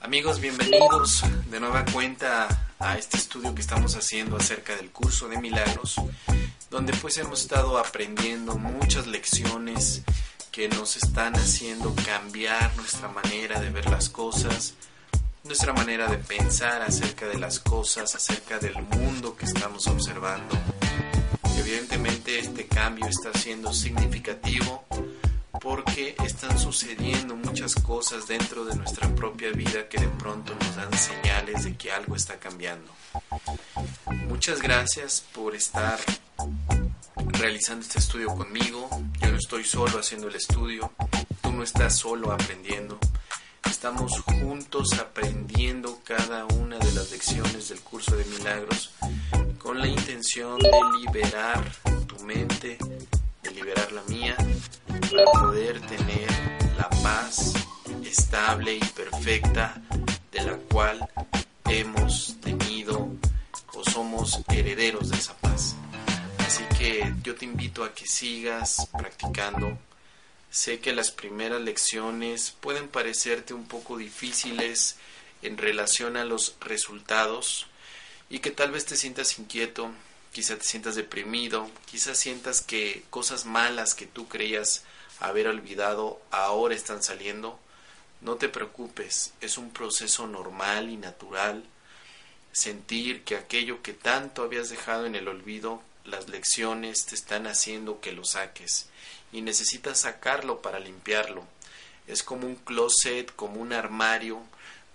Amigos, bienvenidos de nueva cuenta a este estudio que estamos haciendo acerca del curso de milagros, donde pues hemos estado aprendiendo muchas lecciones que nos están haciendo cambiar nuestra manera de ver las cosas, nuestra manera de pensar acerca de las cosas, acerca del mundo que estamos observando. Evidentemente este cambio está siendo significativo porque están sucediendo muchas cosas dentro de nuestra propia vida que de pronto nos dan señales de que algo está cambiando. Muchas gracias por estar realizando este estudio conmigo. Yo no estoy solo haciendo el estudio, tú no estás solo aprendiendo. Estamos juntos aprendiendo cada una de las lecciones del curso de milagros con la intención de liberar tu mente, de liberar la mía, para poder tener la paz estable y perfecta de la cual a que sigas practicando. Sé que las primeras lecciones pueden parecerte un poco difíciles en relación a los resultados y que tal vez te sientas inquieto, quizá te sientas deprimido, quizás sientas que cosas malas que tú creías haber olvidado ahora están saliendo. No te preocupes, es un proceso normal y natural sentir que aquello que tanto habías dejado en el olvido, las lecciones te están haciendo que lo saques y necesitas sacarlo para limpiarlo. Es como un closet, como un armario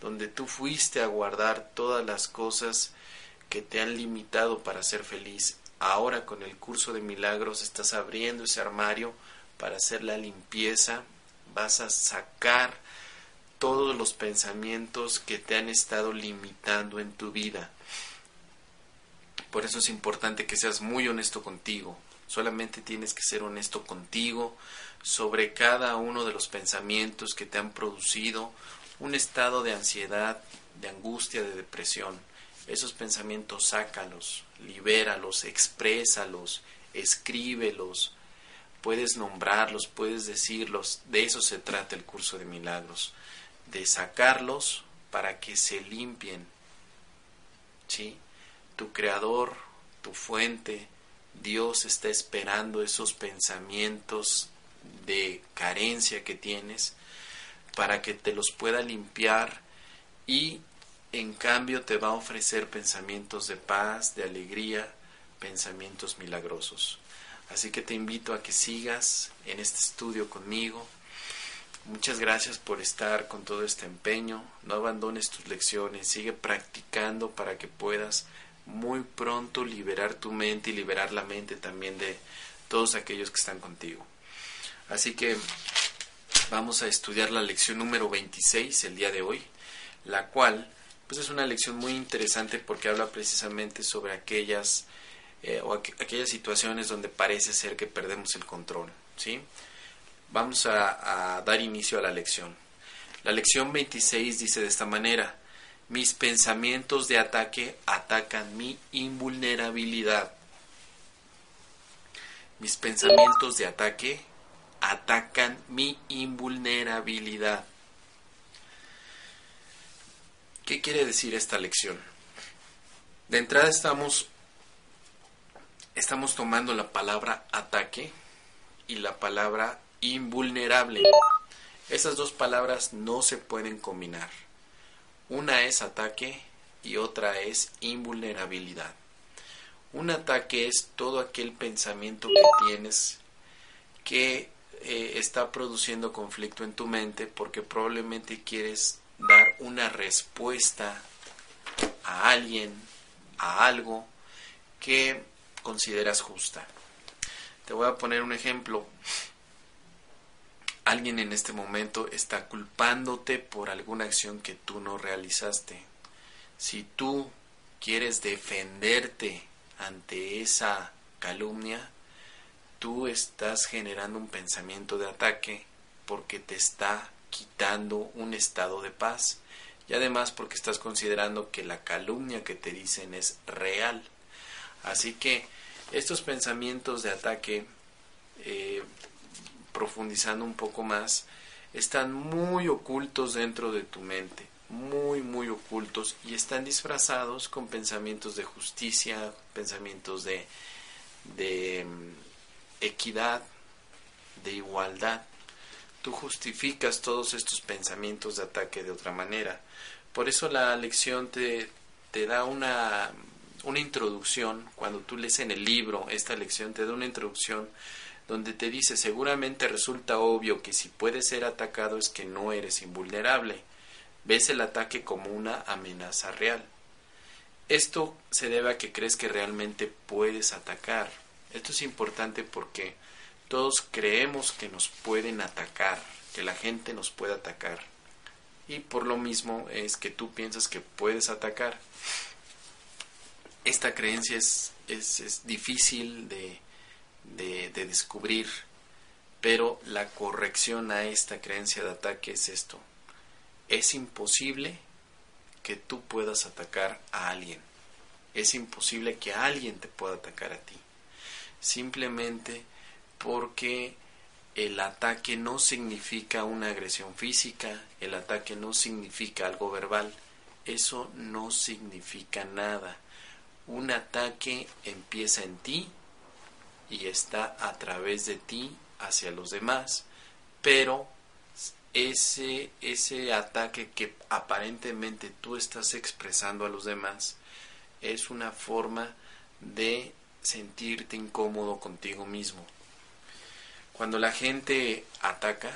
donde tú fuiste a guardar todas las cosas que te han limitado para ser feliz. Ahora con el curso de milagros estás abriendo ese armario para hacer la limpieza, vas a sacar todos los pensamientos que te han estado limitando en tu vida. Por eso es importante que seas muy honesto contigo. Solamente tienes que ser honesto contigo sobre cada uno de los pensamientos que te han producido un estado de ansiedad, de angustia, de depresión esos pensamientos sácalos, libéralos, exprésalos, escríbelos, puedes nombrarlos, puedes decirlos, de eso se trata el curso de milagros, de sacarlos para que se limpien. ¿Sí? Tu creador, tu fuente, Dios está esperando esos pensamientos de carencia que tienes para que te los pueda limpiar y en cambio te va a ofrecer pensamientos de paz, de alegría, pensamientos milagrosos. Así que te invito a que sigas en este estudio conmigo. Muchas gracias por estar con todo este empeño. No abandones tus lecciones, sigue practicando para que puedas muy pronto liberar tu mente y liberar la mente también de todos aquellos que están contigo. Así que vamos a estudiar la lección número 26 el día de hoy, la cual pues es una lección muy interesante porque habla precisamente sobre aquellas eh, o aquellas situaciones donde parece ser que perdemos el control. ¿sí? Vamos a, a dar inicio a la lección. La lección 26 dice de esta manera, mis pensamientos de ataque atacan mi invulnerabilidad. Mis pensamientos de ataque atacan mi invulnerabilidad. ¿Qué quiere decir esta lección? De entrada estamos, estamos tomando la palabra ataque y la palabra invulnerable. Esas dos palabras no se pueden combinar. Una es ataque y otra es invulnerabilidad. Un ataque es todo aquel pensamiento que tienes que eh, está produciendo conflicto en tu mente porque probablemente quieres dar una respuesta a alguien, a algo que consideras justa. Te voy a poner un ejemplo. Alguien en este momento está culpándote por alguna acción que tú no realizaste. Si tú quieres defenderte ante esa calumnia, tú estás generando un pensamiento de ataque porque te está quitando un estado de paz y además porque estás considerando que la calumnia que te dicen es real. Así que estos pensamientos de ataque, eh, profundizando un poco más, están muy ocultos dentro de tu mente, muy, muy ocultos y están disfrazados con pensamientos de justicia, pensamientos de, de mm, equidad, de igualdad. Tú justificas todos estos pensamientos de ataque de otra manera. Por eso la lección te, te da una, una introducción, cuando tú lees en el libro esta lección, te da una introducción donde te dice seguramente resulta obvio que si puedes ser atacado es que no eres invulnerable. Ves el ataque como una amenaza real. Esto se debe a que crees que realmente puedes atacar. Esto es importante porque todos creemos que nos pueden atacar, que la gente nos puede atacar. Y por lo mismo es que tú piensas que puedes atacar. Esta creencia es, es, difícil de, de, de descubrir, pero la corrección a esta creencia de ataque es esto. Es imposible que tú puedas atacar a alguien. Es imposible que alguien te pueda atacar a ti. Simplemente porque el ataque no significa una agresión física, el ataque no significa algo verbal, eso no significa nada. Un ataque empieza en ti y está a través de ti hacia los demás, pero ese, ese ataque que aparentemente tú estás expresando a los demás es una forma de sentirte incómodo contigo mismo. Cuando la gente ataca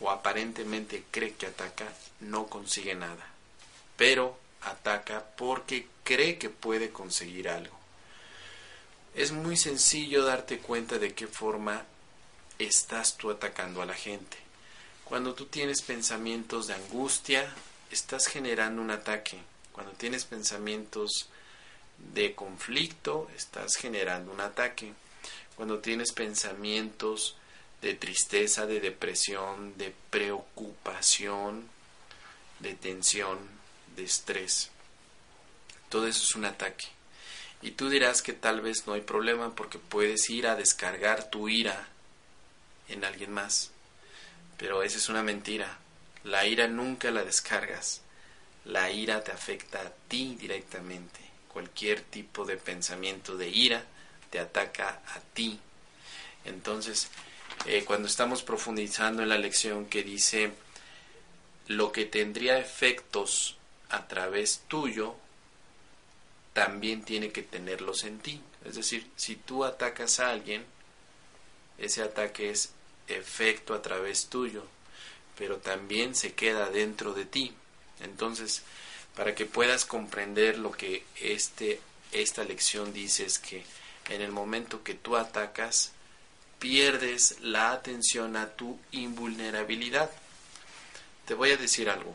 o aparentemente cree que ataca, no consigue nada, pero ataca porque cree que puede conseguir algo. Es muy sencillo darte cuenta de qué forma estás tú atacando a la gente. Cuando tú tienes pensamientos de angustia, estás generando un ataque. Cuando tienes pensamientos de conflicto, estás generando un ataque cuando tienes pensamientos de tristeza, de depresión, de preocupación, de tensión, de estrés. Todo eso es un ataque. Y tú dirás que tal vez no hay problema porque puedes ir a descargar tu ira en alguien más. Pero esa es una mentira. La ira nunca la descargas. La ira te afecta a ti directamente. Cualquier tipo de pensamiento de ira te ataca a ti. Entonces, eh, cuando estamos profundizando en la lección que dice lo que tendría efectos a través tuyo, también tiene que tenerlos en ti. Es decir, si tú atacas a alguien, ese ataque es efecto a través tuyo, pero también se queda dentro de ti. Entonces, para que puedas comprender lo que este, esta lección dice es que en el momento que tú atacas, pierdes la atención a tu invulnerabilidad. Te voy a decir algo.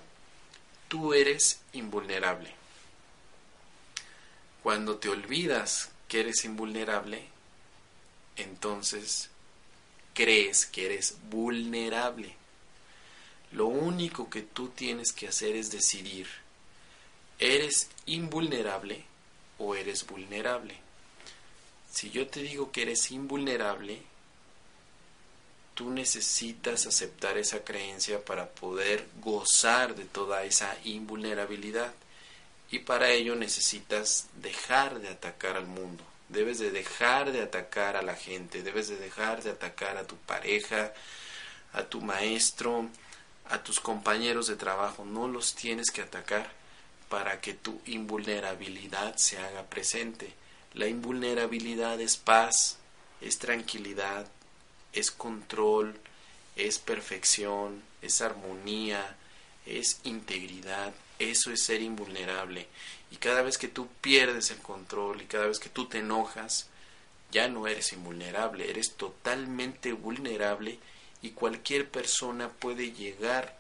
Tú eres invulnerable. Cuando te olvidas que eres invulnerable, entonces crees que eres vulnerable. Lo único que tú tienes que hacer es decidir, ¿eres invulnerable o eres vulnerable? Si yo te digo que eres invulnerable, tú necesitas aceptar esa creencia para poder gozar de toda esa invulnerabilidad. Y para ello necesitas dejar de atacar al mundo. Debes de dejar de atacar a la gente, debes de dejar de atacar a tu pareja, a tu maestro, a tus compañeros de trabajo. No los tienes que atacar para que tu invulnerabilidad se haga presente. La invulnerabilidad es paz, es tranquilidad, es control, es perfección, es armonía, es integridad. Eso es ser invulnerable. Y cada vez que tú pierdes el control y cada vez que tú te enojas, ya no eres invulnerable, eres totalmente vulnerable y cualquier persona puede llegar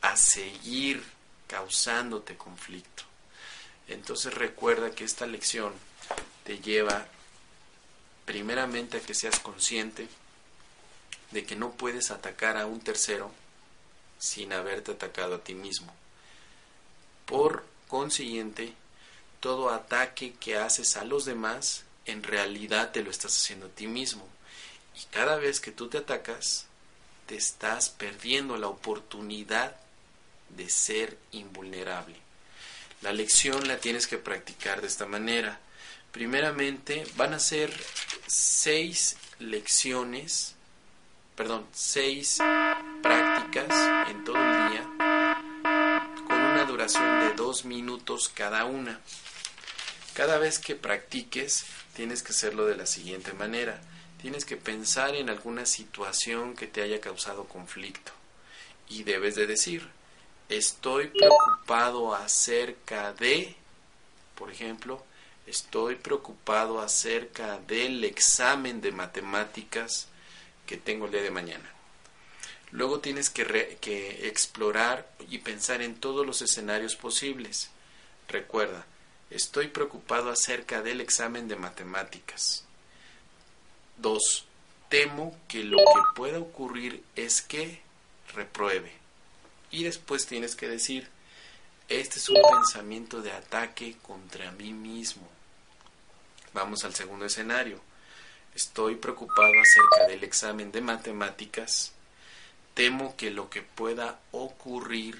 a seguir causándote conflicto. Entonces recuerda que esta lección te lleva primeramente a que seas consciente de que no puedes atacar a un tercero sin haberte atacado a ti mismo. Por consiguiente, todo ataque que haces a los demás, en realidad te lo estás haciendo a ti mismo. Y cada vez que tú te atacas, te estás perdiendo la oportunidad de ser invulnerable. La lección la tienes que practicar de esta manera. Primeramente van a ser seis lecciones, perdón, seis prácticas en todo el día duración de dos minutos cada una. Cada vez que practiques tienes que hacerlo de la siguiente manera. Tienes que pensar en alguna situación que te haya causado conflicto y debes de decir, estoy preocupado acerca de, por ejemplo, estoy preocupado acerca del examen de matemáticas que tengo el día de mañana. Luego tienes que, explorar y pensar en todos los escenarios posibles. Recuerda, estoy preocupado acerca del examen de matemáticas. 2. Temo que lo que pueda ocurrir es que repruebe. Y después tienes que decir, este es un pensamiento de ataque contra mí mismo. Vamos al segundo escenario. Estoy preocupado acerca del examen de matemáticas. Temo que lo que pueda ocurrir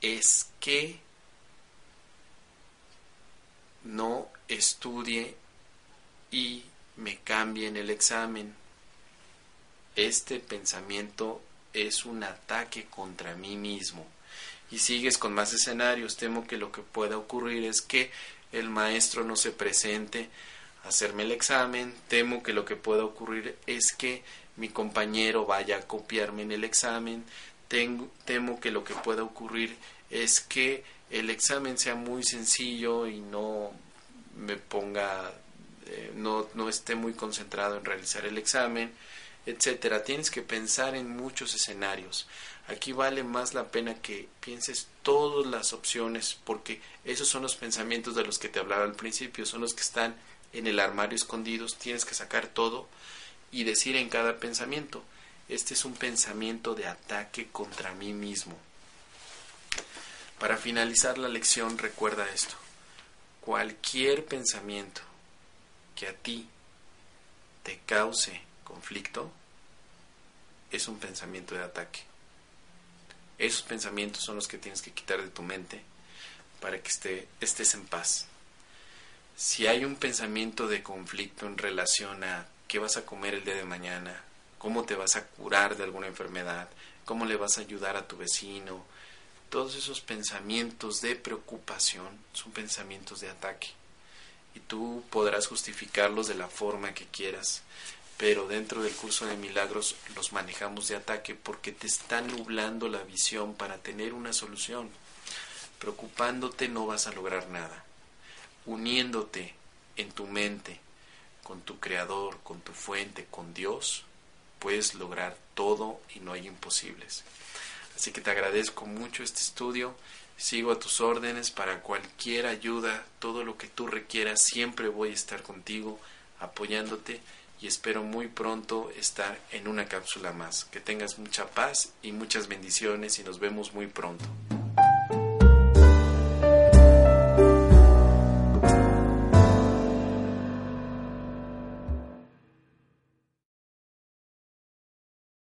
es que no estudie y me cambie en el examen. Este pensamiento es un ataque contra mí mismo. Y sigues con más escenarios. Temo que lo que pueda ocurrir es que el maestro no se presente hacerme el examen. Temo que lo que pueda ocurrir es que mi compañero vaya a copiarme en el examen. temo que lo que pueda ocurrir es que el examen sea muy sencillo y no me ponga, eh, no, no esté muy concentrado en realizar el examen etcétera. Tienes que pensar en muchos escenarios. Aquí vale más la pena que pienses todas las opciones, porque esos son los pensamientos de los que te hablaba al principio, son los que están en el armario escondidos. Tienes que sacar todo y decir en cada pensamiento, este es un pensamiento de ataque contra mí mismo. Para finalizar la lección, recuerda esto. Cualquier pensamiento que a ti te cause conflicto es un pensamiento de ataque. Esos pensamientos son los que tienes que quitar de tu mente para que esté, estés en paz. Si hay un pensamiento de conflicto en relación a qué vas a comer el día de mañana, cómo te vas a curar de alguna enfermedad, cómo le vas a ayudar a tu vecino, todos esos pensamientos de preocupación son pensamientos de ataque. Y tú podrás justificarlos de la forma que quieras, pero dentro del curso de milagros los manejamos de ataque porque te están nublando la visión para tener una solución. Preocupándote no vas a lograr nada. Uniéndote en tu mente con tu creador, con tu fuente, con Dios, puedes lograr todo y no hay imposibles. Así que te agradezco mucho este estudio. Sigo a tus órdenes para cualquier ayuda, todo lo que tú requieras, siempre voy a estar contigo apoyándote y espero muy pronto estar en una cápsula más. Que tengas mucha paz y muchas bendiciones y nos vemos muy pronto.